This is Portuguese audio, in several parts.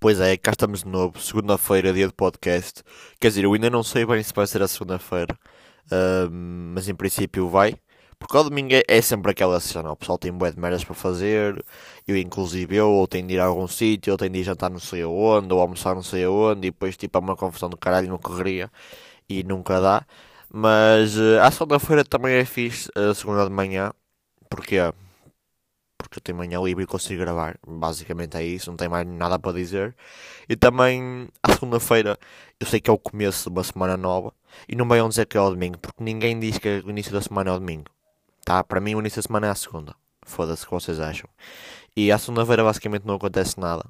Pois é, cá estamos de novo, segunda-feira, dia de podcast. Quer dizer, eu ainda não sei bem se vai ser a segunda-feira, ahm, mas em princípio vai. Porque ao domingo é, é sempre aquela cena, o pessoal tem bué de merdas para fazer, eu inclusive eu, ou tenho de ir a algum sítio, ou tenho de ir jantar não sei aonde, ou almoçar não sei aonde, e depois tipo é uma confusão do caralho, não correria, e nunca dá. Mas uh, à segunda-feira também é fixe, a segunda de manhã, porque porque eu tenho manhã livre e consigo gravar. Basicamente é isso, não tenho mais nada para dizer. E também, à segunda-feira, eu sei que é o começo de uma semana nova. E não venham dizer que é o domingo, porque ninguém diz que o início da semana é o domingo. Tá? Para mim, o início da semana é a segunda. Foda-se o que vocês acham. E à segunda-feira, basicamente, não acontece nada.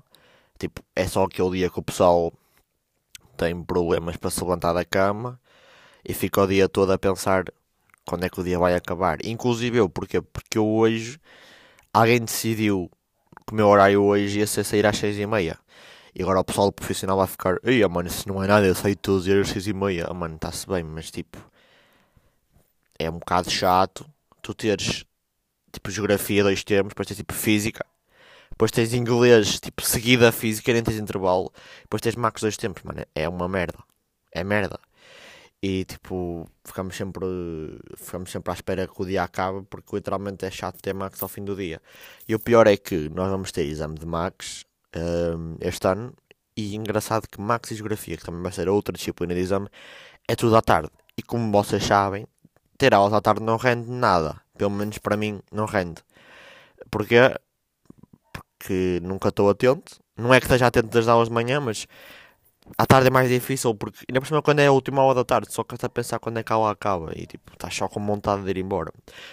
Tipo, é só aquele dia que o pessoal tem problemas para se levantar da cama e fica o dia todo a pensar quando é que o dia vai acabar. Inclusive eu, porquê? Porque eu hoje alguém decidiu que o meu horário hoje ia ser sair às seis e meia. E agora o pessoal do profissional vai ficar, ei, mano, isso não é nada, eu saio todos os dias às seis e meia. Ah, mano, está-se bem, mas tipo, é um bocado chato tu teres, tipo, geografia dois termos, depois tens tipo física, depois tens inglês, tipo, seguida a física, nem tens intervalo, depois tens macros dois tempos, mano, é uma merda. É merda. E tipo, ficamos sempre, ficamos sempre à espera que o dia acabe, porque literalmente é chato ter Max ao fim do dia. E o pior é que nós vamos ter exame de Max um, este ano, e engraçado que Max e Geografia, que também vai ser outra disciplina de exame, é tudo à tarde. E como vocês sabem, ter aulas à tarde não rende nada. Pelo menos para mim não rende. Porquê? Porque nunca estou atento. Não é que esteja atento das aulas de manhã, mas à tarde é mais difícil, porque ainda por cima quando é a última hora da tarde, só que está a pensar quando é que a aula acaba e tipo, estás só com vontade de ir embora.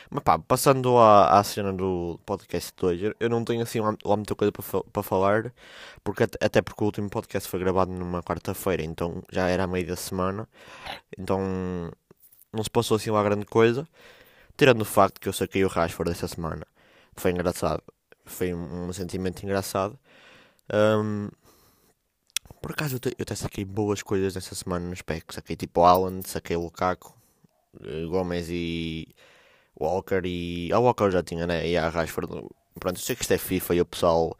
Mas pá, passando à, à cena do podcast de hoje, eu não tenho assim lá, muita coisa para, falar, porque até porque o último podcast foi gravado numa quarta-feira, então já era a meio da semana, então não se passou assim lá grande coisa, tirando o facto que eu saquei o Rashford essa semana. Foi engraçado, foi um, um sentimento engraçado. Um, por acaso eu, te, eu até saquei boas coisas nessa semana no SPEC. Saquei tipo Alan, saquei Lukaku, eh, Gomes e Walker e. A Walker já tinha, né? E a Rashford. Pronto, eu sei que isto é FIFA e o pessoal.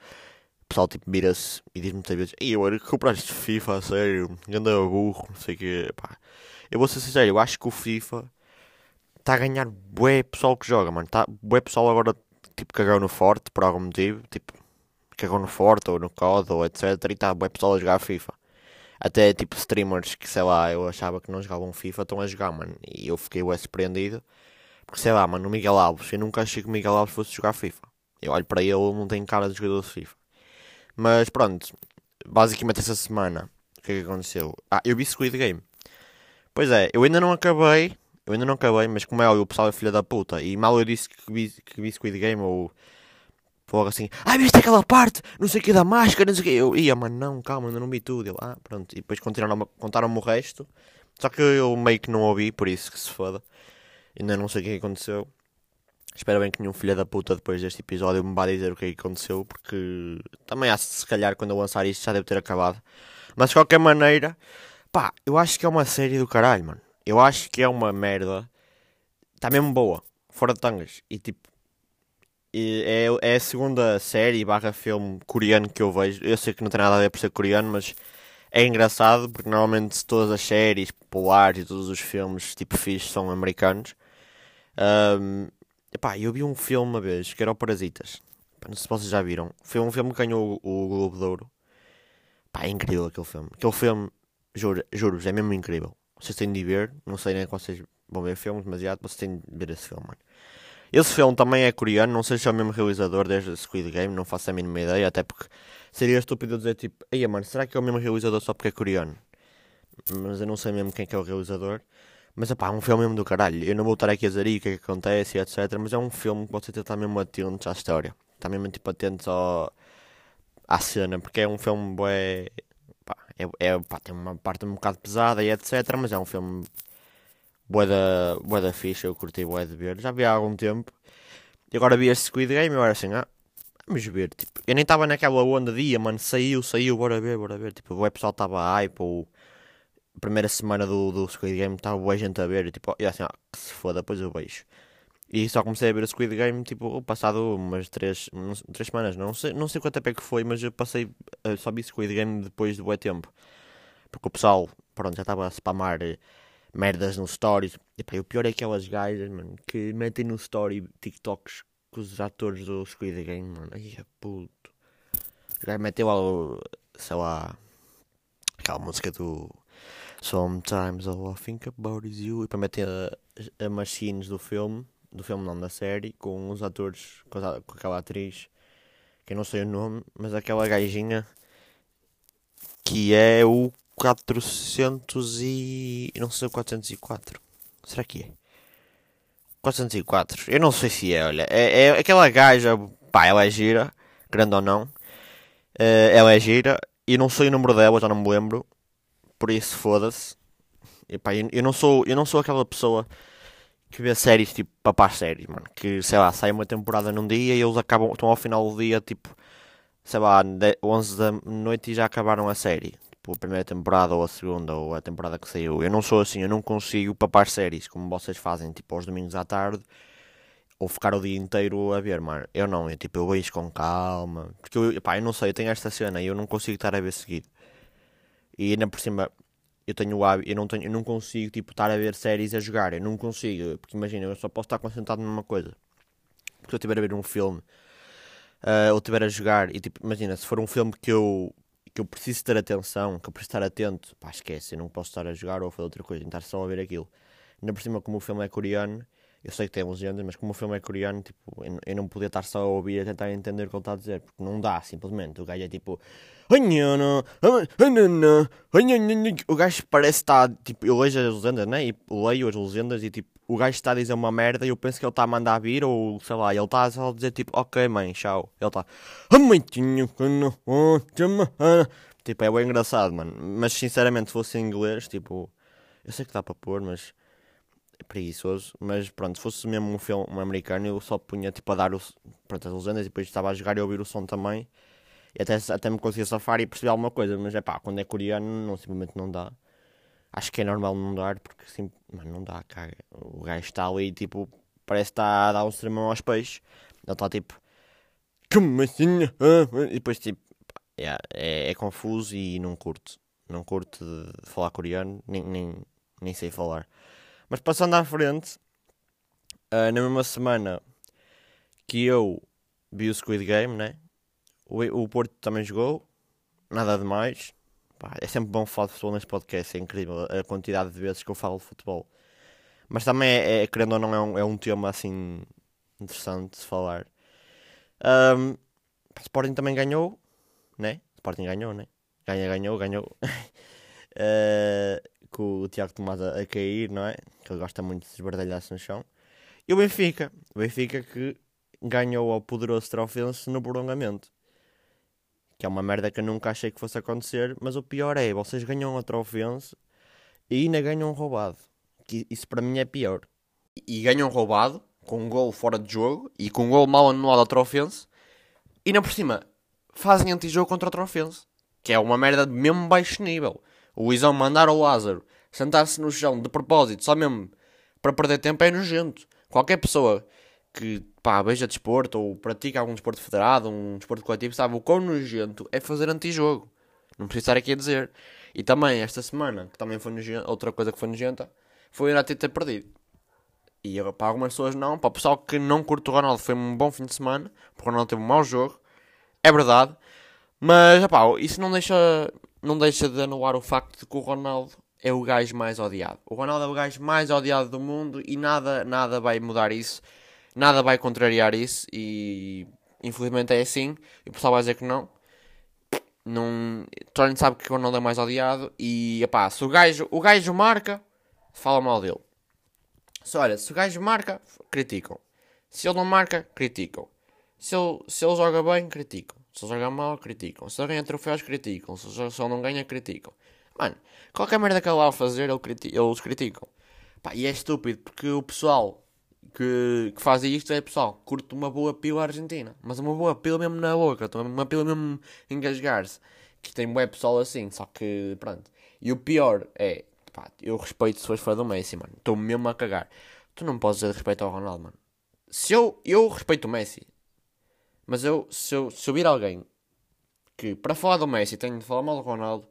O pessoal tipo mira-se e diz muitas vezes: Ei, que compraste FIFA, a sério, anda burro, não sei o que. Eu vou ser sincero, eu acho que o FIFA está a ganhar bué pessoal que joga, mano. Tá, bué pessoal agora tipo cagou no forte por algum motivo. Tipo, cagou no Forte ou no COD ou etc. E está bem pessoal a jogar FIFA. Até tipo streamers que sei lá, eu achava que não jogavam FIFA estão a jogar, mano. E eu fiquei bem surpreendido. Porque sei lá, mano, o Miguel Alves, eu nunca achei que o Miguel Alves fosse jogar FIFA. Eu olho para ele, não tem cara de jogador de FIFA. Mas pronto, basicamente essa semana, o que é que aconteceu? Ah, eu vi Squid Game. Pois é, eu ainda não acabei, eu ainda não acabei, mas como é óbvio, o pessoal é filha da puta. E mal eu disse que vi, que vi Squid Game ou Fogo assim, ai, viste aquela parte, não sei o que da máscara, não sei o que. Eu ia, mano, não, calma, ainda não vi tudo. Ah, pronto. E depois contaram-me o resto. Só que eu meio que não ouvi, por isso que se foda. Ainda não sei o que aconteceu. Espero bem que nenhum filho da puta depois deste episódio me vá dizer o que aconteceu, porque também há se calhar quando eu lançar isto já deve ter acabado. Mas de qualquer maneira, pá, eu acho que é uma série do caralho, mano. Eu acho que é uma merda. Está mesmo boa, fora de tangas. E tipo, é, é a segunda série barra filme coreano que eu vejo. Eu sei que não tem nada a ver por ser coreano, mas é engraçado porque normalmente todas as séries populares e todos os filmes tipo fixe são americanos. Um, epá, eu vi um filme uma vez que era o Parasitas. Não sei se vocês já viram. Foi um filme que ganhou o, o Globo de Ouro. Pá, é incrível aquele filme. Aquele filme, juro, juro é mesmo incrível. Vocês têm de ver. Não sei nem que vocês vão ver filmes, mas já vocês têm de ver esse filme, mano. Esse filme também é coreano, não sei se é o mesmo realizador desde Squid Game, não faço a mínima ideia, até porque seria estúpido dizer tipo, ei mano, será que é o mesmo realizador só porque é coreano? Mas eu não sei mesmo quem é, que é o realizador. Mas pá, é um filme mesmo do caralho. Eu não vou estar aqui a dizer o que é que acontece, etc. Mas é um filme que você estar mesmo atento à história. Está mesmo tipo atento ao... à cena, porque é um filme bué. É, é, tem uma parte um bocado pesada e etc. Mas é um filme Boa da, boa da ficha, eu curti boa de ver. Já vi há algum tempo. E agora vi este Squid Game e eu era assim, ah, vamos ver. Tipo, eu nem estava naquela onda dia, mano, saiu, saiu, bora ver, bora ver. Tipo, o pessoal estava hype ou primeira semana do, do Squid Game estava boa gente a ver. E, tipo, eu assim, ah, que se foda, depois eu vejo. E só comecei a ver o Squid Game, tipo, passado umas 3, três semanas. Não sei, não sei quanto tempo é que foi, mas eu passei, eu só vi Squid Game depois de bué tempo. Porque o pessoal, pronto, já estava a spamar eh, merdas no stories. E pá, o pior é aquelas gajas, mano, que metem no story TikToks com os atores do Squid Game, mano. Ai, é puto. O gajo meteu lá, sei lá, aquela música do Sometimes all I think about is you. E para meter a, a machines do filme, do filme não, da série, com os atores, com, a, com aquela atriz, que eu não sei o nome, mas aquela gajinha que é o 400 e... não sei o 404. Será que é? 404. Eu não sei se é, olha. É, é aquela gaja, pá, ela é gira, grande ou não. Uh, ela é gira e não sei o número dela, já não me lembro. Por isso, foda-se. E pá, eu, eu, não sou, eu não sou aquela pessoa que vê séries tipo papás séries, mano. Que sei lá, sai uma temporada num dia e eles acabam, estão ao final do dia tipo, sei lá, 11 da noite e já acabaram a série tipo, a primeira temporada ou a segunda ou a temporada que saiu. Eu não sou assim, eu não consigo papar séries como vocês fazem, tipo, aos domingos à tarde ou ficar o dia inteiro a ver, mano. Eu não, eu tipo, eu vejo com calma. Porque eu, pá, eu não sei, eu tenho esta cena e eu não consigo estar a ver seguido. E ainda por cima, eu tenho o hábito, eu não, tenho, eu não consigo, tipo, estar a ver séries a jogar. Eu não consigo, porque imagina, eu só posso estar concentrado numa coisa. Porque se eu estiver a ver um filme uh, ou estiver a jogar, e tipo, imagina, se for um filme que eu que eu preciso ter atenção, que eu preciso estar atento, pá, esquece, eu não posso estar a jogar ou a fazer outra coisa, estar só a ver aquilo. Ainda por cima, como o filme é coreano, eu sei que tem legendas, mas como o filme é coreano, tipo, eu não podia estar só a ouvir a tentar entender o que ele está a dizer, porque não dá, simplesmente. O gajo é tipo. O gajo parece estar. Tipo, eu leio as legendas, né? E leio as legendas e tipo, o gajo está a dizer uma merda e eu penso que ele está a mandar vir, ou sei lá, ele está só a dizer tipo, ok, mãe, tchau. Ele está. Tipo, é bem engraçado, mano. Mas sinceramente, se fosse em inglês, tipo, eu sei que dá para pôr, mas preguiçoso. Mas pronto, se fosse mesmo um filme um americano, eu só punha tipo a dar o, pronto, as legendas e depois estava a jogar e a ouvir o som também. E até, até me conseguia safar e perceber alguma coisa, mas é pá, quando é coreano, não, simplesmente não dá. Acho que é normal não dar, porque assim, mano, não dá, cara. O gajo está ali, tipo, parece que está a dar um sermão aos peixes. Ele está tipo, como assim? E depois, tipo, yeah, é, é, confuso e não curto. Não curto de falar coreano, nem, nem, nem sei falar. Mas passando à frente, uh, na mesma semana que eu vi o Squid Game, né? O, o Porto também jogou, nada demais. Pá, é sempre bom falar de futebol neste podcast, é incrível a quantidade de vezes que eu falo de futebol. Mas também, é, é querendo ou não, é um, é um tema assim interessante de se falar. Um, Sporting também ganhou, né? Sporting ganhou, né? Ganha, ganhou, ganhou. uh, com o Tiago Tomás a, a, cair, não é? Que ele gosta muito de esbardalhar-se no chão. E o Benfica, o Benfica que ganhou ao poderoso Trofense no prolongamento que é uma merda que eu nunca achei que fosse acontecer, mas o pior é, vocês ganham a Trofense e ainda ganham roubado. Que isso para mim é pior. E ganham roubado, com um gol fora de jogo e com um gol mal anulado a Trofense, e não por cima fazem antijogo contra o Trofense, que é uma merda de mesmo baixo nível. O Isão mandar ao Lázaro sentar-se no chão de propósito, só mesmo para perder tempo, é nojento. Qualquer pessoa que pá, beija desporto ou pratica algum desporto federado, um desporto coletivo, sabe o quão nojento é fazer antijogo. Não preciso estar aqui a dizer. E também esta semana, que também foi nojenta, outra coisa que foi nojenta, foi o ter perdido. E para algumas pessoas não, para o pessoal que não curte o Ronaldo foi um bom fim de semana, porque o Ronaldo teve um mau jogo, é verdade. Mas opá, isso não deixa, não deixa de anular o facto de que o Ronaldo é o gajo mais odiado. O Ronaldo é o gajo mais odiado do mundo e nada, nada vai mudar isso nada vai contrariar isso e infelizmente é assim. E o pessoal vai dizer que não. não gente sabe que o Ronaldo é mais odiado e epá, se o gajo, o gajo marca, fala mal dele. Se, olha, se o gajo marca, criticam. Se ele não marca, criticam. Se ele, se ele joga bem, criticam. Se ele joga mal, criticam. Se ele ganha troféus, criticam. Se ele, ele não ganha, criticam. Mano, qualquer merda que ele lá fazer, ele criti eles criticam. Pá, e é estúpido porque o pessoal que, que fazem isto é pessoal, curto uma boa pila argentina, mas uma boa pila mesmo na boca, uma pila mesmo engasgar-se. Que tem um pessoal assim, só que pronto. E o pior é, pá, eu respeito se fores fã do Messi, mano. Estou mesmo a cagar. Tu não podes dizer respeito ao Ronaldo, mano. se eu, eu respeito o Messi, mas eu, se eu, vir alguém que para falar do Messi tenho de falar mal do Ronaldo,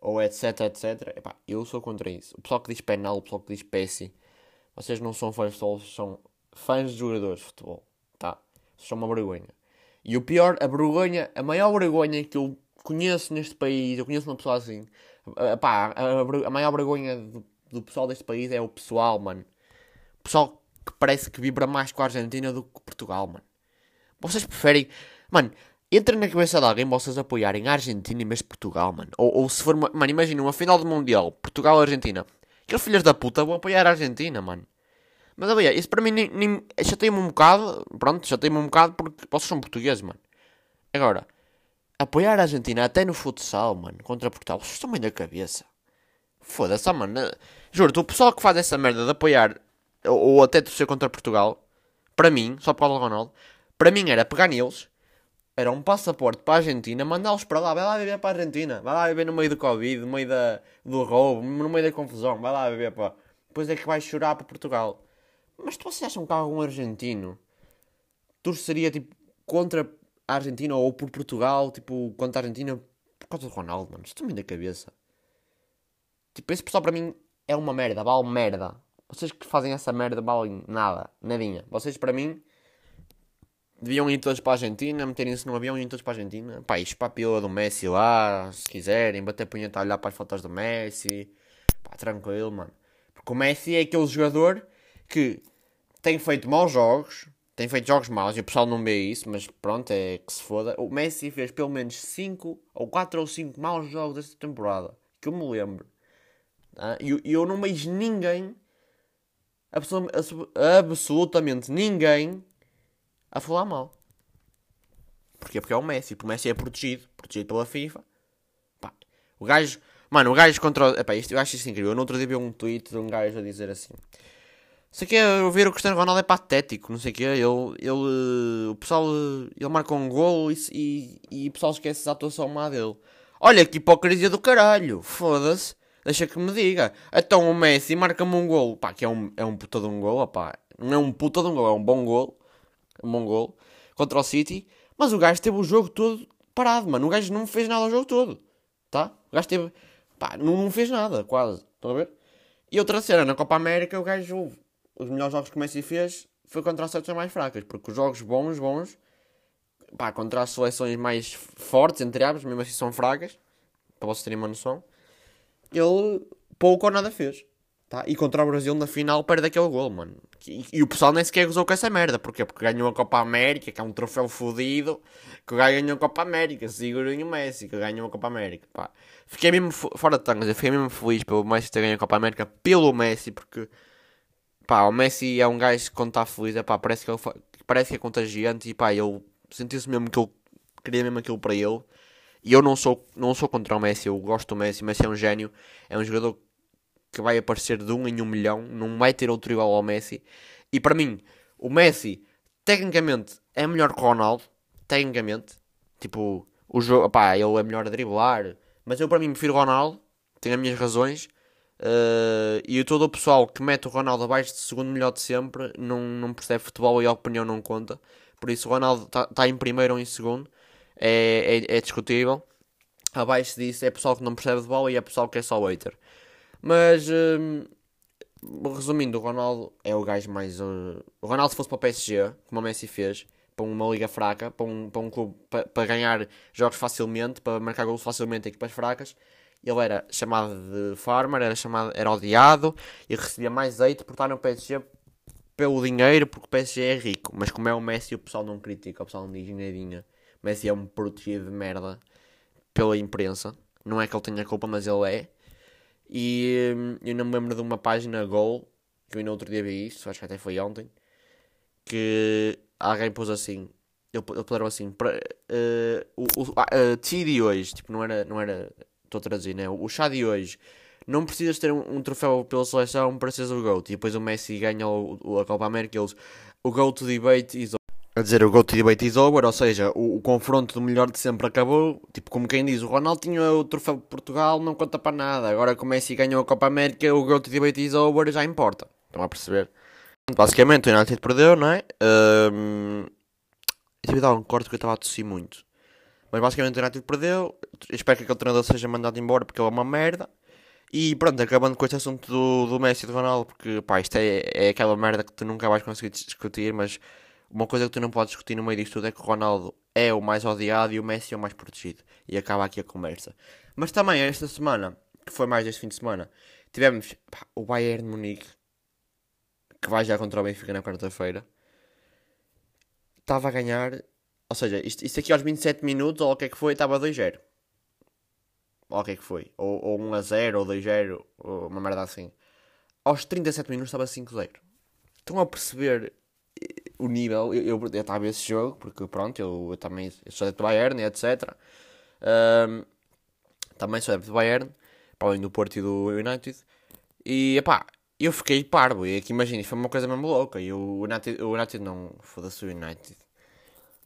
ou etc, etc, epá, eu sou contra isso. O pessoal que diz penal, o pessoal que diz Pessi, vocês não são fãs de futebol, são fãs de jogadores de futebol, tá? São uma vergonha. E o pior, a vergonha, a maior vergonha que eu conheço neste país, eu conheço uma pessoa assim, epá, a, a, a maior vergonha do, do pessoal deste país é o pessoal, mano. O pessoal que parece que vibra mais com a Argentina do que Portugal, mano. Vocês preferem. Mano, entra na cabeça de alguém vocês apoiarem a Argentina em vez de Portugal, mano. Ou, ou se for. Uma, mano, imagina uma final do Mundial, Portugal-Argentina. Aqueles filhos da puta vão apoiar a Argentina, mano. Mas olha, isso para mim nem, nem chateia-me um bocado. Pronto, chateia-me um bocado porque vocês são portugueses, mano. Agora, apoiar a Argentina até no futsal, mano, contra Portugal, vocês estão bem da cabeça. Foda-se, mano. Juro-te, o pessoal que faz essa merda de apoiar ou, ou até torcer contra Portugal, para mim, só por causa do Ronaldo, para mim era pegar neles, era um passaporte para a Argentina, mandá-los para lá, vai lá viver para a Argentina, vai lá viver no meio do Covid, no meio da, do roubo, no meio da confusão, vai lá viver para. Depois é que vais chorar para Portugal. Mas vocês acham que algum argentino torceria tipo contra a Argentina ou por Portugal, tipo, contra a Argentina por causa do Ronaldo, mano? Estou-me da cabeça. Tipo, esse pessoal para mim é uma merda, vale merda. Vocês que fazem essa merda valem nada, nadinha. Vocês para mim deviam ir todos para a Argentina, meterem-se no avião e ir todos para a Argentina. Pá, isto para a pila do Messi lá, se quiserem, bater punheta a olhar para as fotos do Messi. Pá, tranquilo, mano. Porque o Messi é aquele jogador que tem feito maus jogos, tem feito jogos maus e o pessoal não vê isso, mas pronto, é que se foda. O Messi fez pelo menos 5 ou 4 ou 5 maus jogos desta temporada, que eu me lembro. Ah, e eu não vejo ninguém, absolutamente ninguém, a falar mal. Porquê? Porque é o Messi. Porque o Messi é protegido, protegido pela FIFA. Pá, o gajo, mano, o gajo contra. Epá, isto, eu acho isso incrível. Eu no outro dia vi um tweet de um gajo a dizer assim: sei que ver o Cristiano Ronaldo é patético, não sei o que. Ele, ele, o pessoal, ele marca um gol e, e, e o pessoal esquece a atuação má dele. Olha que hipocrisia do caralho, foda-se. Deixa que me diga. Então o Messi marca-me um gol, pá, que é um, é um puta de um gol, pá. Não é um puta de um gol, é um bom gol. Um bom gol. Contra o City. Mas o gajo teve o jogo todo parado, mano. O gajo não fez nada o jogo todo. Tá? O gajo teve. Pá, não, não fez nada, quase. Estão a ver? E outra cena, na Copa América, o gajo os melhores jogos que o Messi fez foi contra as seleções mais fracas, porque os jogos bons, bons, pá, contra as seleções mais fortes, entre aspas, mesmo assim são fracas, para vocês terem uma noção, ele pouco ou nada fez. Tá? E contra o Brasil na final perde aquele gol, mano. E, e, o pessoal nem sequer gozou com essa merda. Porquê? Porque ganhou a Copa América, que é um troféu fodido. Que ganhou a Copa América. Segurinho o Messi, que ganhou a Copa América. Pá. Fiquei mesmo, fora de tangas, eu fiquei mesmo feliz pelo Messi ter ganho a Copa América pelo Messi, porque pá, o Messi é um gajo que quando está feliz, é, pá, parece que, ele, parece que é contagiante e pá, ele sentiu-se mesmo que ele queria mesmo aquilo para ele. E eu não sou, não sou contra o Messi, eu gosto do Messi, o Messi é um gênio, é um jogador que vai aparecer de um em um milhão, não vai ter outro igual ao Messi. E para mim, o Messi, tecnicamente, é melhor que o Ronaldo, tecnicamente. Tipo, o jogo, pá, ele é melhor a driblar, mas eu para mim prefiro o Ronaldo, tenho as minhas razões. Uh, e todo o pessoal que mete o Ronaldo abaixo de segundo melhor de sempre não, não percebe futebol e a opinião não conta. Por isso o Ronaldo está tá em primeiro ou em segundo. É, é, é, discutível. Abaixo disso é pessoal que não percebe de bola e é pessoal que é só hater. Mas uh, resumindo, o Ronaldo é o gajo mais. Uh, o Ronaldo se fosse para o PSG, como o Messi fez, para uma liga fraca, para um, para um clube para, para ganhar jogos facilmente, para marcar gols facilmente em equipas fracas ele era chamado de farmer, era, chamado, era odiado e recebia mais hate por estar no PSG pelo dinheiro, porque o PSG é rico. Mas como é o Messi, o pessoal não critica, o pessoal não diz nadinha. O Messi é um protegido de merda pela imprensa. Não é que ele tenha culpa, mas ele é. E hum, eu não me lembro de uma página Gol, que eu ainda outro dia vi isto, acho que até foi ontem, que alguém pôs assim, ele, ele puseram assim, para, uh, o, o, a, a de hoje, tipo, não era, não era estou a traduzir, né? O chá de hoje. Não precisas ter um, um troféu pela seleção para seres o GOAT. E depois o Messi ganha o, o, a Copa América eles, o GOAT debate is. A dizer, o GOAT debate is over, ou seja, o, o, confronto do melhor de sempre acabou. Tipo, como quem diz, o Ronaldo tinha o troféu de Portugal, não conta para nada. Agora que o Messi ganhou a Copa América, o GOAT debate is over, já importa. Estão a perceber? Basicamente, o United perdeu, não é? Um, tive de dar um corte porque eu estava a tossir muito. Mas basicamente o United perdeu. Espero que aquele treinador seja mandado embora porque ele é uma merda. E pronto, acabando com este assunto do, do Messi e do Ronaldo, porque pá, isto é, é aquela merda que tu nunca vais conseguir discutir, mas uma coisa que tu não podes discutir no meio disto tudo é que o Ronaldo é o mais odiado e o Messi é o mais protegido. E acaba aqui a conversa. Mas também esta semana, que foi mais este fim de semana, tivemos pá, o Bayern Munique, que vai já contra o Benfica na quarta-feira. Estava a ganhar, ou seja, isto, isto aqui aos 27 minutos, ou o que é que foi, estava 2-0 ou o que é que foi? Ou, ou 1 a 0, ou 2 a 0, ou uma merda assim. Aos 37 minutos estava 5 a 0. Estão a perceber o nível? Eu, estava a esse jogo, porque pronto, eu, eu também eu sou adepto do Bayern, etc. Um, também sou adepto do Bayern, para além do Porto e do United. E epá, eu fiquei parvo. E aqui imagina, foi uma coisa mesmo louca. E o United, o United não, foda-se o United.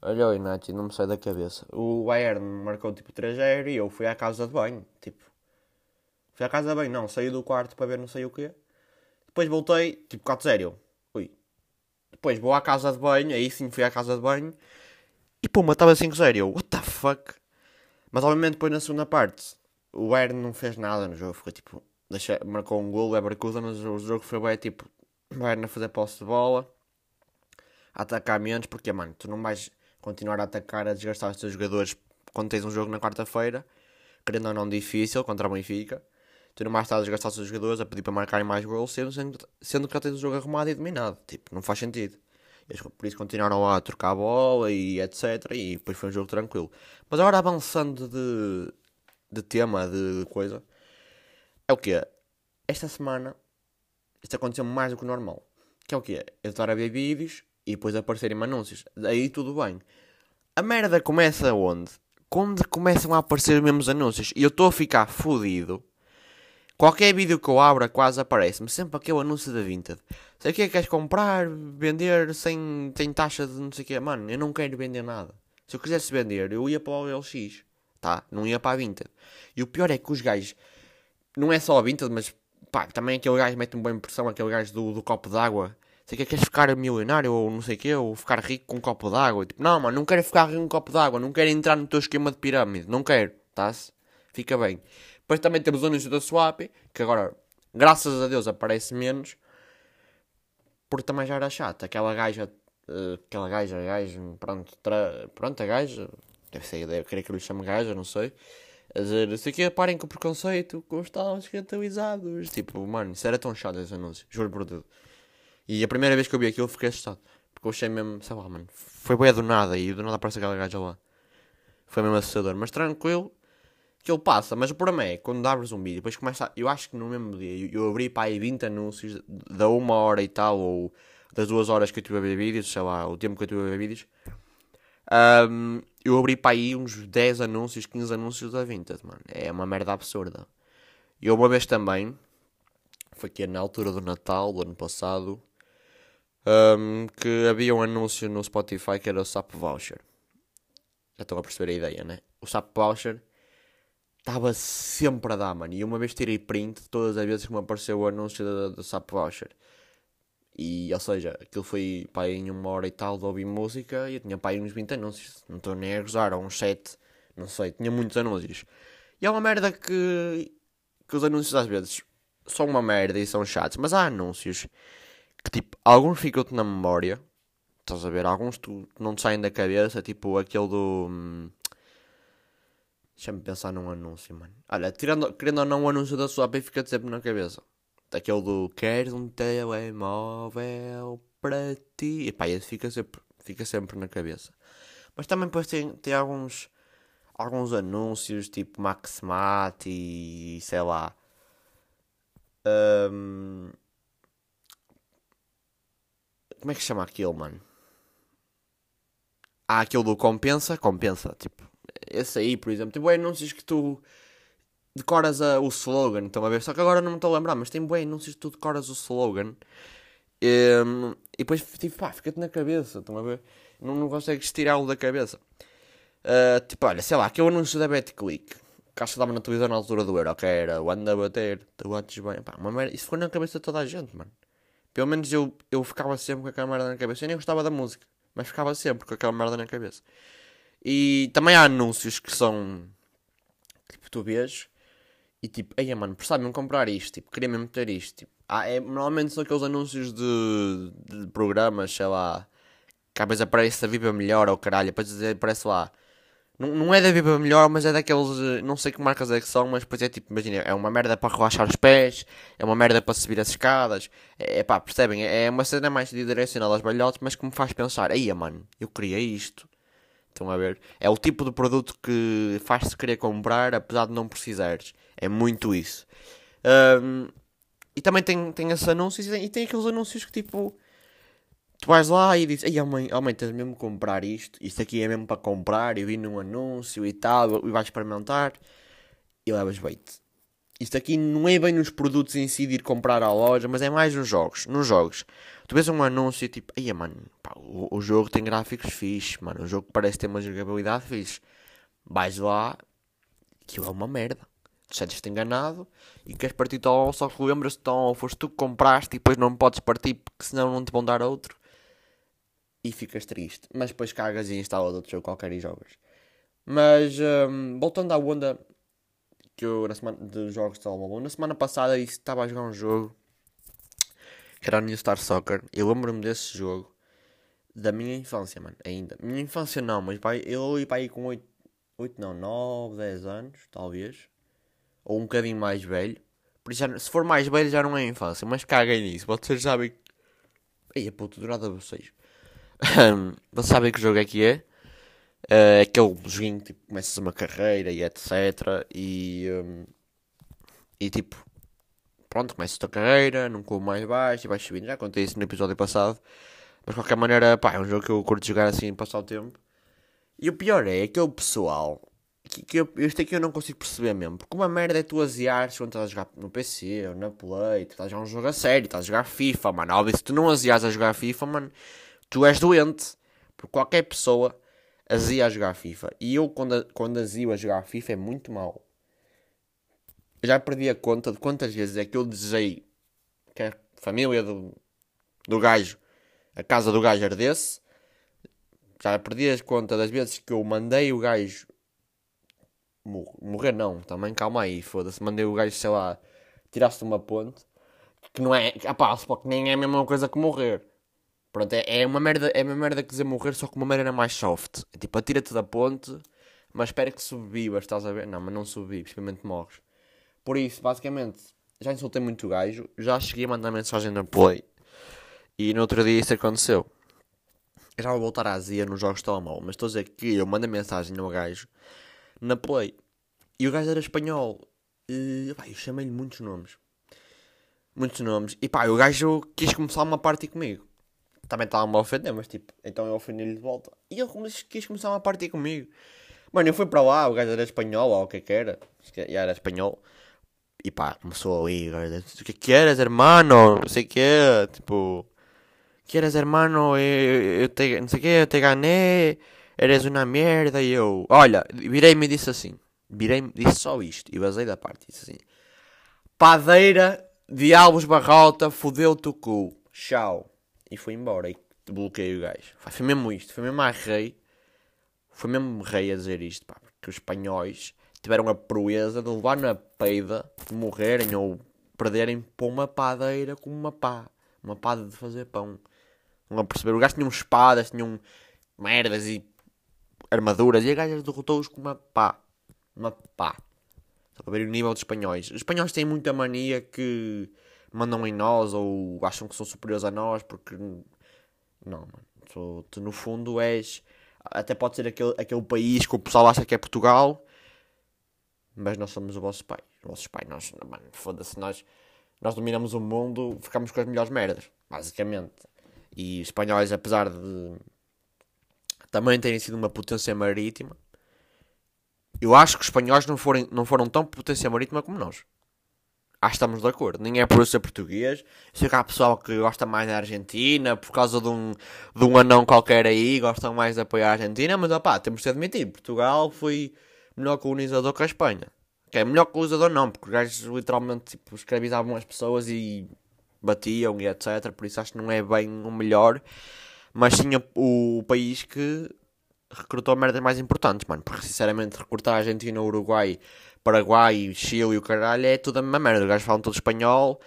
Olha o United, não me sai da cabeça. O Bayern marcou tipo 3-0 e eu fui à casa de banho. Tipo, fui à casa de banho, não, saí do quarto para ver não sei o quê. Depois voltei, tipo 4-0. Depois vou à casa de banho, aí sim fui à casa de banho. E puma, estava 5-0. Eu, what the fuck? Mas obviamente depois na segunda parte, o Bayern não fez nada no jogo. Ficou tipo, deixa, marcou um gol, Leverkusen, mas o jogo foi bem tipo, Bayern a fazer posse de bola. A atacar menos, porque mano, tu não vais continuar a atacar, a desgastar os teus jogadores quando tens um jogo na quarta-feira, querendo ou não difícil, contra o Benfica. Tu não mais estás a desgastar os jogadores, a pedir para marcarem mais gols, sendo, sendo que já tens o jogo arrumado e dominado. Tipo, não faz sentido. Eles, por isso continuaram a trocar a bola e etc. E depois foi um jogo tranquilo. Mas agora avançando de, de tema, de coisa, é o que Esta semana isto aconteceu mais do que o normal. Que é o que Eu estar a ver vídeos e depois aparecerem anúncios. Aí tudo bem. A merda começa onde? Quando começam a aparecer os mesmos anúncios e eu estou a ficar fodido. Qualquer vídeo que eu abra quase aparece-me sempre aquele anúncio da Vinted. Sei que é que queres comprar, vender sem, sem taxa de não sei o que. Mano, eu não quero vender nada. Se eu quisesse vender, eu ia para o OLX. Tá? Não ia para a Vinted. E o pior é que os gajos. Não é só a Vinted, mas pá, também aquele gajo mete-me boa impressão, aquele gajo do, do copo d'água sei que queres ficar milionário ou não sei o quê, ou ficar rico com um copo d'água. Tipo, não, mano, não quero ficar rico com um copo d'água, não quero entrar no teu esquema de pirâmide, não quero, tá-se? Fica bem. Depois também temos o anúncio da Swap, que agora, graças a Deus, aparece menos, porque também já era chato. Aquela gaja, uh, aquela gaja, gaja, pronto, tra... pronto, a gaja, deve ser, deve querer que eu lhe chame gaja, não sei. A dizer, não sei o quê, parem com o preconceito, com os tais escandalizados. Tipo, mano, isso era tão chato esse anúncio, juro por tudo. E a primeira vez que eu vi aquilo fiquei assustado. Porque eu achei mesmo, sei lá, mano, foi bem do nada e do nada aparece aquela gaja lá. Foi mesmo assustador, mas tranquilo que ele passa. Mas o problema é, quando abres um vídeo, depois começa. Eu acho que no mesmo dia eu, eu abri para aí 20 anúncios da uma hora e tal, ou das duas horas que eu estive a ver vídeos, sei lá, o tempo que eu estive a ver vídeos. Um, eu abri para aí uns 10 anúncios, 15 anúncios da Vinted, mano. É uma merda absurda. E uma vez também, foi que na altura do Natal do ano passado, um, que havia um anúncio no Spotify que era o SAP Voucher. Já estão a perceber a ideia, né? O SAP Voucher estava sempre a dar, mano. E uma vez tirei print todas as vezes que me apareceu o anúncio do, SAP Voucher. E, ou seja, aquilo foi pá, em uma hora e tal de ouvir música e eu tinha pá, uns 20 anúncios. Não estou nem a gozar, ou uns 7, não sei, tinha muitos anúncios. E é uma merda que, que os anúncios às vezes são uma merda e são chatos, mas há anúncios que tipo, alguns ficam-te na memória, estás a ver? Alguns tu não te saem da cabeça, tipo aquele do. Deixa-me pensar num anúncio, mano. Olha, tirando, querendo ou não, o anúncio da sua fica-te sempre na cabeça. Aquele do Queres um telemóvel para ti. E pá, esse fica sempre, fica sempre na cabeça. Mas também depois tem, tem alguns, alguns anúncios tipo Maxmat e sei lá. Um, como é que chama aquilo, mano? Há aquilo do compensa, compensa, tipo, esse aí, por exemplo, tem boi anúncios que tu decoras a, o slogan, estão a ver? Só que agora não me estou a lembrar, mas tem boi anúncios que tu decoras o slogan um, e depois, tipo, pá, fica-te na cabeça, estão a ver? Não, não consegues tirá-lo da cabeça. Uh, tipo, olha, sei lá, aquele anúncio da BetClick, que acho que estava na televisão na altura do Euro, que era o anda a bater, tu bates bem, pá, uma merda, isso ficou na cabeça de toda a gente, mano. Pelo menos eu, eu ficava sempre com aquela merda na cabeça. Eu nem gostava da música, mas ficava sempre com aquela merda na cabeça. E também há anúncios que são. Tipo, tu vês e tipo, ei mano, percebem comprar isto? Tipo, queria mesmo ter isto. Tipo, ah, é, normalmente são aqueles anúncios de, de programas, sei lá, que às vezes aparece a Viva Melhor ou caralho, depois aparece lá. Não, não é da Viva Melhor, mas é daqueles. eh, Não sei que marcas é que são, mas depois é tipo, imagina, é uma merda para relaxar os pés, é uma merda para subir as escadas. É, é pá, percebem? É, é uma cena mais direcionada aos balhotes, mas que me faz pensar, aí mano, eu queria isto. Estão a ver? É o tipo de produto que faz-te querer comprar, apesar de não precisares. É muito isso. Ahm, e também tem, tem esses anúncios e tem, e tem aqueles anúncios que tipo. Tu vais lá e dizes, ei, oh mãe, mãe, tens mesmo que comprar isto. Isto aqui é mesmo para comprar. Eu vi num anúncio e tal. E vais experimentar. E levas bait. Isto aqui não é bem nos produtos em si de ir comprar à loja, mas é mais nos jogos. Nos jogos. Tu vês um anúncio tipo, ei, mano, pá, o, o jogo tem gráficos fixe, mano. O jogo parece ter uma jogabilidade fixe. Vais lá, aquilo é uma merda. Tu sentes-te enganado e queres partir tal, só que lembras-te tão, foste tu que compraste e depois não podes partir porque senão não te vão dar outro. E ficas triste. Mas depois cagas e instalas outro jogo qualquer e jogas. Mas, hum, voltando à onda que eu, na semana de jogos de telemóvel, na semana passada estava a jogar um jogo que era o New Star Soccer. Eu lembro-me desse jogo da minha infância, mano, ainda. Minha infância não, mas pai, eu ia para aí com 8, 8 não, 9, 10 anos, talvez. Ou um bocadinho mais velho. Por isso, já- se for mais velho já não é infância, mas caguem nisso. Vocês sabem que... Ei, puto, do nada vocês. Vocês sabem que jogo é que é? É aquele joguinho que tipo, começas uma carreira e etc. E, hum, e tipo, pronto, começas a tua carreira, num clube mais baixo e vais subindo. Já contei isso no episódio passado. Mas de qualquer maneira, pá, é um jogo que eu curto jogar assim, passar o tempo. E o pior é aquele pessoal que, que eu, isto aqui eu não consigo perceber mesmo. Porque uma merda é tu aziares quando estás a jogar no PC ou na Play, tu estás a jogar um jogo a sério, estás a jogar FIFA, mano. Óbvio, se tu não aziares a jogar FIFA, mano, tu és doente. Porque qualquer pessoa azia a jogar FIFA. E eu, quando, quando azio a jogar FIFA, é muito. Eu já perdi a conta de quantas vezes é que eu desejei que a família do, do gajo, a casa do gajo ardesse. Já perdi a conta das vezes que eu mandei o gajo mor- morrer, não, também calma aí, foda-se. Mandei o gajo, sei lá, tirasse de uma ponte que não é, ah pá, só que nem é a mesma coisa que morrer. Pronto, é, é uma merda, é uma merda que dizer morrer, só que uma maneira mais soft. É tipo, atira-te da ponte, mas espera que sobrevivas, estás a ver? Não, mas não sobrevives, simplesmente morres. Por isso, basicamente, já insultei muito gajo, já cheguei a mandar mensagem na Play, e no outro dia isso aconteceu. Eu já vou voltar à azia nos jogos de telemóvel, mas estou a dizer que eu mandei mensagem no gajo na Play, e o gajo era espanhol, e pá, eu chamei-lhe muitos nomes. Muitos nomes, e pá, o gajo quis começar uma party comigo também estava-me a ofender, mas tipo, então eu ofendi-lhe de volta. E ele quis começar uma partir comigo. Mano, eu fui para lá, o gajo era espanhol, ou o que é que era, já era espanhol. E pá, começou gajo disse, o que queres, hermano? Não sei o que, tipo, queres, hermano? Eu, eu te, não sei o que, eu te ganhei, eres uma merda. E eu, olha, virei-me e disse assim, virei-me, disse só isto, e vazei da parte, disse assim, padeira de Alves Barrota, fodeu-te o cu, tchau. E fui embora e bloqueei o gajo. Foi mesmo isto, foi mesmo a rei. Foi mesmo rei a dizer isto, pá, porque os espanhóis tiveram a proeza de levar na peida, morrerem ou perderem para uma padeira com uma pá. Uma pá de fazer pão. Não a perceber? O gajo tinha espadas, tinham merdas e armaduras e a gaja derrotou-os com uma pá. Uma pá. Estão a ver o nível dos espanhóis. Os espanhóis têm muita mania que mandam em nós ou acham que são superiores a nós porque. Não, mano. Tu, tu, no fundo és. Até pode ser aquele, aquele país que o pessoal acha que é Portugal, mas nós somos o vosso pai. Os vossos pais, nós. Mano, foda-se, nós. Nós dominamos o mundo, ficamos com as melhores merdas, basicamente. E os espanhóis, apesar de também terem sido uma potência marítima, eu acho que os espanhóis não, forem, não foram tão potência marítima como nós. Acho que estamos de acordo. Nem é por eu ser português. Sei que há pessoal que gosta mais da Argentina por causa de um, de um anão qualquer aí, gostam mais de apoiar a Argentina, mas opá, temos de admitir, Portugal foi melhor colonizador que a Espanha. Que é melhor colonizador não, porque os gajos literalmente tipo, escravizavam as pessoas e batiam e etc. Por isso acho que não é bem o melhor. Mas sim o, o país que recrutou merdas mais importantes, mano. Porque sinceramente recrutar a Argentina, Uruguai, Paraguai, Chile e o caralho é tudo a mesma merda. Os gajos falam todo espanhol,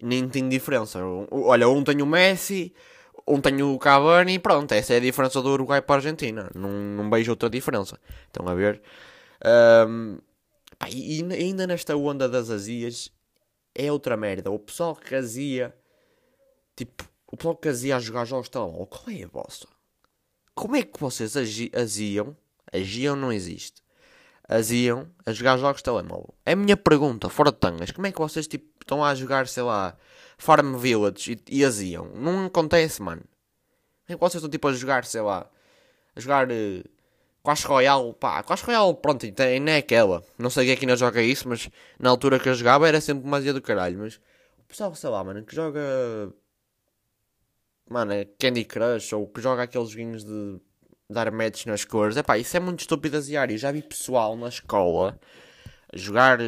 nem tem diferença. Olha, um tem o Messi, um tem o Cavani e pronto. Essa é a diferença do Uruguai para a Argentina. Não, não vejo outra diferença. Estão a ver? Um, pá, e, ainda nesta onda das azias é outra merda. O pessoal que azia, tipo, o pessoal que azia a jogar jogos de telemóvel, qual é a vossa? Como é que vocês agi aziam? Agiam não existe. Aziam a jogar jogos de telemóvel. É a minha pergunta, fora de tangas. Como é que vocês tipo, estão a jogar, sei lá, Farm Village e, e aziam? Não acontece, mano. É que vocês estão tipo a jogar, sei lá, a jogar uh, Clash Royale, pá, Clash Royale, pronto, não é aquela. Não sei quem é que ainda joga isso, mas na altura que eu jogava era sempre uma do caralho. Mas o pessoal, sei lá, mano, que joga mano, é Candy Crush ou que joga aqueles joguinhos de dar match nas cores. Epá, isso é muito estúpido aziar. Eu já vi pessoal na escola jogar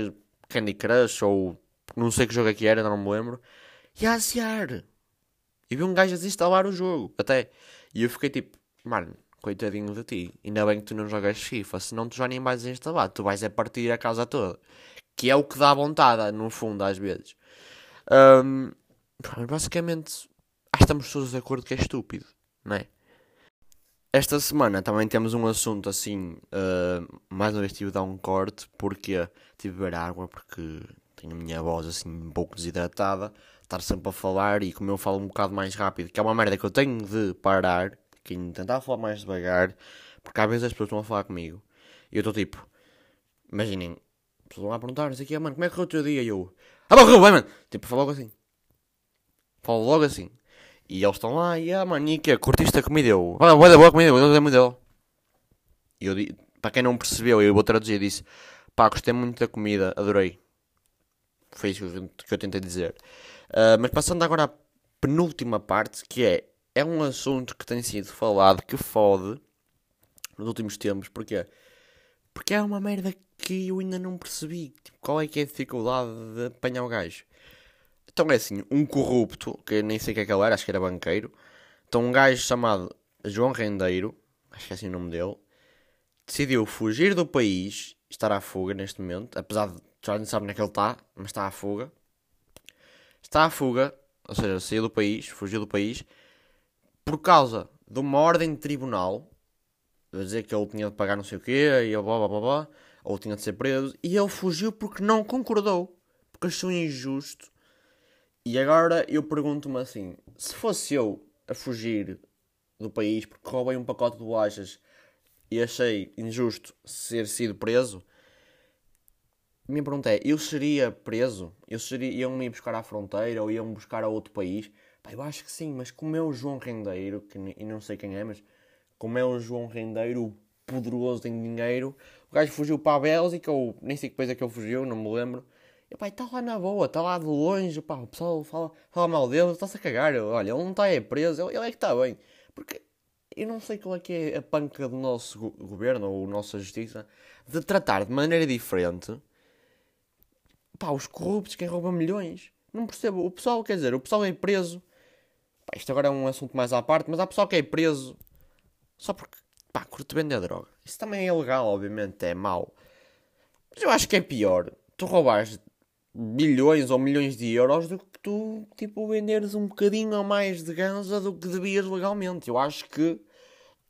Candy Crush ou não sei que jogo é que era, não me lembro, e a aziar. E vi um gajo a desinstalar o jogo, até. E eu fiquei tipo, mano, coitadinho de ti. Ainda bem que tu não jogas FIFA, senão tu já nem vais instalar, tu vais a partir a casa toda. Que é o que dá vontade, no fundo, às vezes. Um, basicamente, acho que estamos todos de acordo que é estúpido, não é? Esta semana também temos um assunto assim, uh, mais uma vez tive de dar um corte, porque tive de beber água, porque tenho a minha voz assim um pouco desidratada, estar sempre a falar e como eu falo um bocado mais rápido, que é uma merda que eu tenho de parar, que tentar falar mais devagar, porque às vezes as pessoas estão a falar comigo e eu estou tipo, imaginem, as pessoas vão a perguntar, não sei o que, mano, como é que foi o teu dia? E eu, ah, bom, bem, mano, tipo, falo logo assim, falo logo assim. E eles estão lá, e ah, mano, e que Curtiste a comida? Eu, ah, boa da boa comida, eu muito dele. E eu, para quem não percebeu, eu vou traduzir, disse, pá, gostei muito da comida, adorei. Foi isso que eu tentei dizer. Uh, mas passando agora à penúltima parte, que é, é um assunto que tem sido falado, que fode, nos últimos tempos, porque Porque é uma merda que eu ainda não percebi. Tipo, qual é que é a dificuldade de apanhar o gajo? Então é assim, um corrupto, que nem sei o que é que ele era, acho que era banqueiro. Então um gajo chamado João Rendeiro, acho que é assim o nome dele, decidiu fugir do país, estar à fuga neste momento, apesar de já não sabe onde é que ele está, mas está à fuga. Está à fuga, ou seja, saiu do país, fugiu do país, por causa de uma ordem de tribunal, a dizer que ele tinha de pagar não sei o quê, e blá blá blá blá, ou tinha de ser preso, e ele fugiu porque não concordou, porque achou injusto e agora eu pergunto-me assim: se fosse eu a fugir do país porque roubei um pacote de bolachas e achei injusto ser sido preso, minha pergunta é: eu seria preso? Eu seria, iam-me buscar à fronteira ou iam-me buscar a outro país? Pá, eu acho que sim, mas como é o João Rendeiro, que e não sei quem é, mas como é o João Rendeiro, poderoso em dinheiro, o gajo fugiu para a Bélgica, ou nem sei que coisa que ele fugiu, não me lembro. Pá, está lá na boa, está lá de longe, pá, o pessoal fala, fala mal dele, está-se a cagar. Olha, ele não está é preso, ele, é que está bem. Porque eu não sei qual é que é a panca do nosso go governo ou nossa justiça de tratar de maneira diferente pá, os corruptos, quem rouba milhões. Não percebo. O pessoal, quer dizer, o pessoal é preso. Pá, isto agora é um assunto mais à parte, mas há pessoal que é preso só porque, pá, curte vender droga. Isso também é ilegal, obviamente, é mau. Mas eu acho que é pior tu roubares bilhões ou milhões de euros do que tu, tipo, venderes um bocadinho a mais de ganza do que devias legalmente. Eu acho que.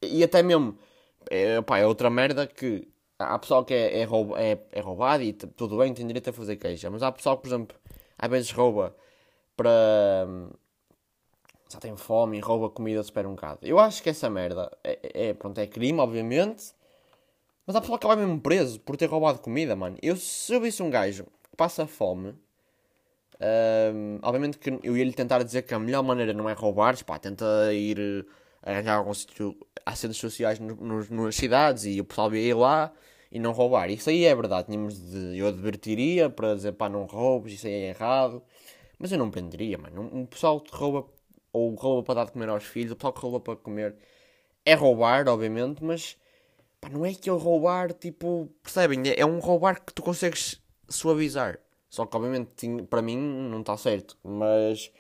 E até mesmo. É, pá, é outra merda que. Há pessoal que é, é, é, é roubado e tudo bem, tem direito a fazer queixa. Mas há pessoal que, por exemplo, às vezes rouba para. Já tem fome e rouba comida do supermercado. Eu acho que essa merda é, é, pronto, é crime, obviamente. Mas há pessoal que vai mesmo preso por ter roubado comida, mano. Eu, se eu visse um gajo passa fome, um, obviamente que eu ia lhe tentar dizer que a melhor maneira não é roubar, pá, tenta ir eh, arranjar algum sítio, há centros sociais no, no, nas cidades e o pessoal ia ir lá e não roubar. Isso aí é verdade, tínhamos de, eu advertiria para dizer pá, não roubes, isso aí é errado, mas eu não prenderia, mano. Um, um pessoal que rouba ou rouba para dar de comer aos filhos, o pessoal que rouba para comer é roubar, obviamente, mas pá, não é que eu roubar, tipo, percebem? É, é um roubar que tu consegues suavizar. Só que, obviamente, para mim não está certo. Mas,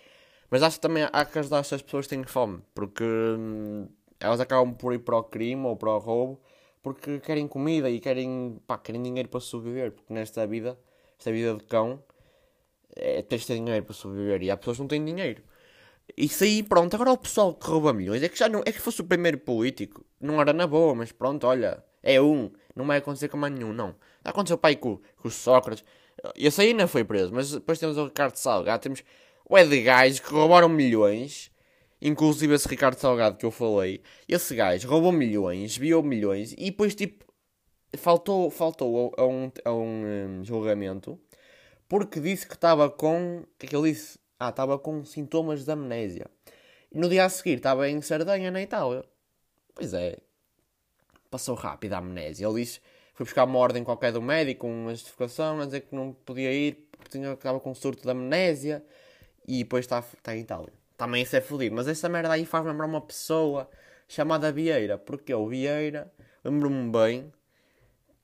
mas acho que também há que ajudar estas pessoas que têm fome. Porque hum, elas acabam por ir para o crime ou para o roubo porque querem comida e querem, pá, querem dinheiro para sobreviver. Porque nesta vida, esta vida de cão, é, tens de ter dinheiro para sobreviver. E há pessoas que não têm dinheiro. Isso aí, pronto, agora o pessoal que rouba milhões é que já não. É que fosse o primeiro político, não era na boa, mas pronto, olha, é um, não vai acontecer com mais nenhum, não. Aconteceu pai com, com o Sócrates, esse aí não foi preso, mas depois temos o Ricardo Salgado, temos o Ed gajos que roubaram milhões, inclusive esse Ricardo Salgado que eu falei, esse gajo roubou milhões, viu milhões e depois tipo faltou, faltou a, um, a um hum, julgamento porque disse que estava com. O que é que ele disse? Ah, estava com sintomas de amnésia. E no dia a seguir estava em Sardenha, na Itália. Pois é. Passou rápido a amnésia. Ele disse. Foi buscar uma ordem qualquer do médico, uma justificação, a dizer que não podia ir porque tinha, estava com surto de amnésia. E depois está, está em Itália. Também isso é fodido. Mas essa merda aí faz lembrar uma pessoa chamada Vieira. Porque o Vieira, lembro-me bem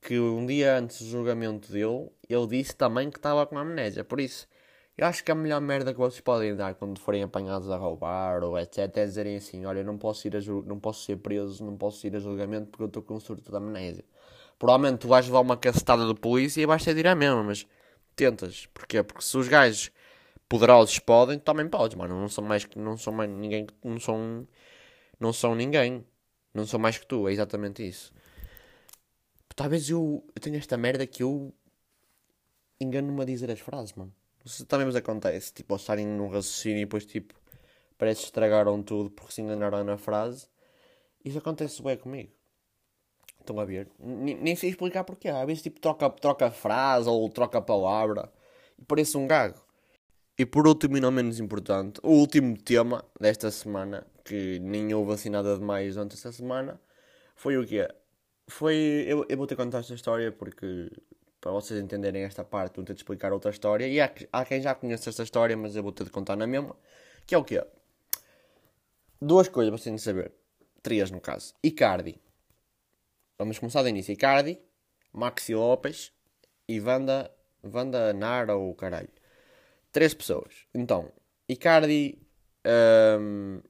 que um dia antes do julgamento dele, ele disse também que estava com amnésia. Por isso, eu acho que a melhor merda que vocês podem dar quando forem apanhados a roubar ou etc. é dizerem assim: Olha, não posso, ir a não posso ser preso, não posso ir a julgamento porque eu estou com um surto de amnésia. Provavelmente tu vais levar uma cacetada de polícia e vais ter de ir à mesma, mas tentas. Porquê? Porque se os gajos poderosos podem, também podes, mano. Não são mais que não são mais ninguém, não são não são ninguém. Não são mais que tu, é exatamente isso. Talvez eu, eu tenha esta merda que eu engano-me a dizer as frases, mano. Se também vos acontece, tipo, ao estarem num raciocínio e depois, tipo, parece que estragaram tudo porque se enganaram na frase. Isso acontece bem comigo. Estão a ver? N- nem sei explicar porquê. Às vezes, tipo, troca, troca frase ou troca palavra e parece um gago. E por último e não menos importante, o último tema desta semana, que nem houve assim nada de mais durante esta semana, foi o quê? Foi. Eu, eu vou ter contar esta história porque. Para vocês entenderem esta parte, vou ter de explicar outra história. E há, há quem já conhece esta história, mas eu vou ter de contar na mesma. Que é o quê? Duas coisas para vocês saber. Três, no caso. Icardi. Vamos começar do início. Icardi, Maxi Lopes e Wanda, Wanda Nara ou caralho. Três pessoas. Então, Icardi hum,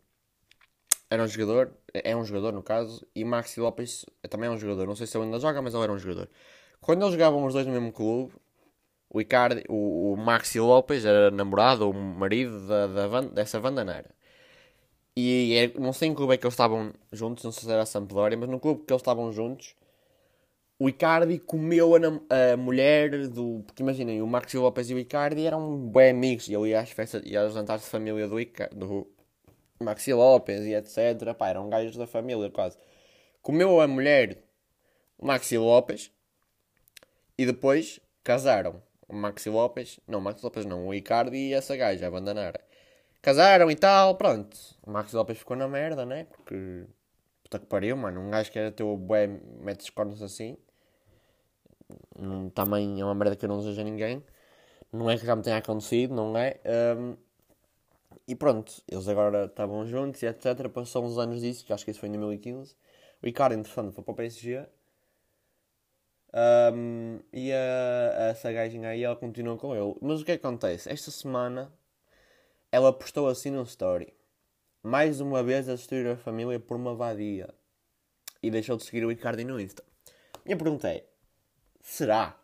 era um jogador, é um jogador no caso, e Maxi Lopes também é um jogador. Não sei se ele ainda joga, mas ele era um jogador. Quando eles jogavam os dois no mesmo clube, o Icardi, o, o Maxi Lopes era namorado ou marido da, da dessa Wanda Nara. E é- não sei em que clube é que eles estavam juntos, não sei se era a Sampdoria, mas no clube que eles estavam juntos, o Icardi comeu a, a mulher do. Porque imaginem, o Maxi Lopes e o Icardi eram bem amigos. E ele ia às festas, ia aos jantares de família do, Ica, do Maxi Lopes e etc. Pá, eram gajos da família quase. Comeu a mulher o Maxi Lopes e depois casaram. O Maxi Lopes, não, o Maxi Lopes não, o Icardi e essa gaja, a Bandanara. Casaram e tal, pronto. O Maxi Lopes ficou na merda, né? Porque. Puta que pariu, mano. Um gajo que era teu bué, mete os cornos assim. Também é uma merda que eu não desejo a ninguém. Não é que já me tenha acontecido, não é? Hum, e pronto, eles agora estavam juntos e etc. Passou uns anos disso, que acho que isso foi em 2015. O Ricardo, interessante, foi para o PSG. Hum, e a, essa gajinha aí, ela continuou com ele. Mas o que é que acontece? Esta semana, ela postou assim no story. Mais uma vez a destruir a família por uma vadia. E deixou de seguir o Icardi no Insta. Minha pergunta é: será?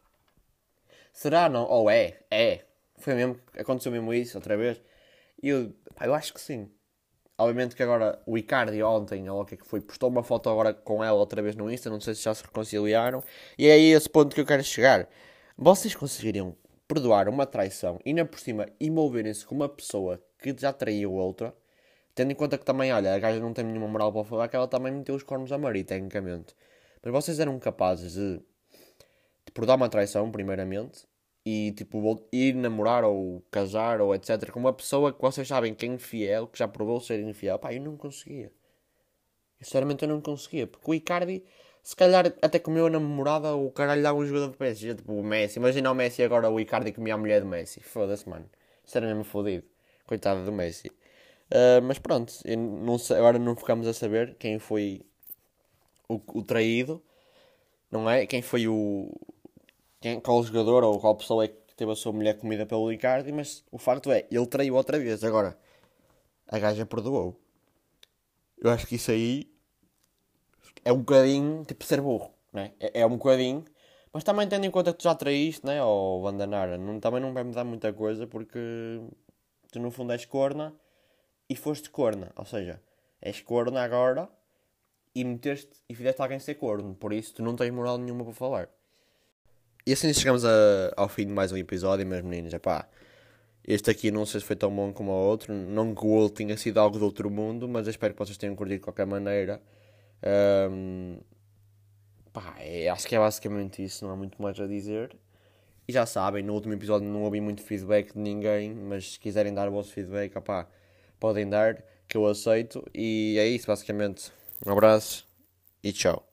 Será não? Ou é? É. Foi mesmo, aconteceu mesmo isso outra vez? E eu, pá, eu acho que sim. Obviamente que agora o Icardi ontem, ou o que é que foi, postou uma foto agora com ela outra vez no Insta, não sei se já se reconciliaram. E é aí esse ponto que eu quero chegar. Vocês conseguiriam perdoar uma traição e ainda por cima envolverem-se com uma pessoa que já traiu outra, tendo em conta que também, olha, a gaja não tem nenhuma moral para falar que ela também meteu os cornos a marido, tecnicamente. Mas vocês eram capazes de, de perdoar uma traição, primeiramente, e tipo, ir namorar ou casar ou etc. com uma pessoa que vocês sabem que é infiel, que já provou ser infiel. Pá, eu não conseguia. Eu, sinceramente eu não conseguia. Porque o Icardi, se calhar até comeu a namorada o caralho dá um jogador de PSG, tipo o Messi. Imagina o Messi agora, o Icardi comia a mulher do Messi. Foda-se, mano. Isso era mesmo fodido. Coitado do Messi. Ah, mas pronto, não agora não ficamos a saber quem foi o, o traído, não é? Quem foi o. Quem, qual jogador ou qual pessoa é que teve a sua mulher comida pelo Icardi, mas o facto é, ele traiu outra vez. Agora, a gaja perdoou. Eu acho que isso aí é um bocadinho tipo ser burro, né? É, é um bocadinho. Mas também tendo em conta que tu já traíste, né? Ou Vandanara, não, também não vai mudar muita coisa porque tu no fundo és corna e foste corna. Ou seja, és corna agora e meteste e fizeste alguém ser corno. Por isso tu não tens moral nenhuma para falar. E assim chegamos a, ao fim de mais um episódio, meus meninos. Epá, este aqui não sei se foi tão bom como o outro. Não que o outro tenha sido algo do outro mundo, mas eu espero que vocês tenham curtido de qualquer maneira. Um, pá, é, acho que é basicamente isso, não há muito mais a dizer. E já sabem, no último episódio não ouvi muito feedback de ninguém, mas se quiserem dar o vosso feedback, opá, podem dar, que eu aceito. E é isso, basicamente. Um abraço e tchau.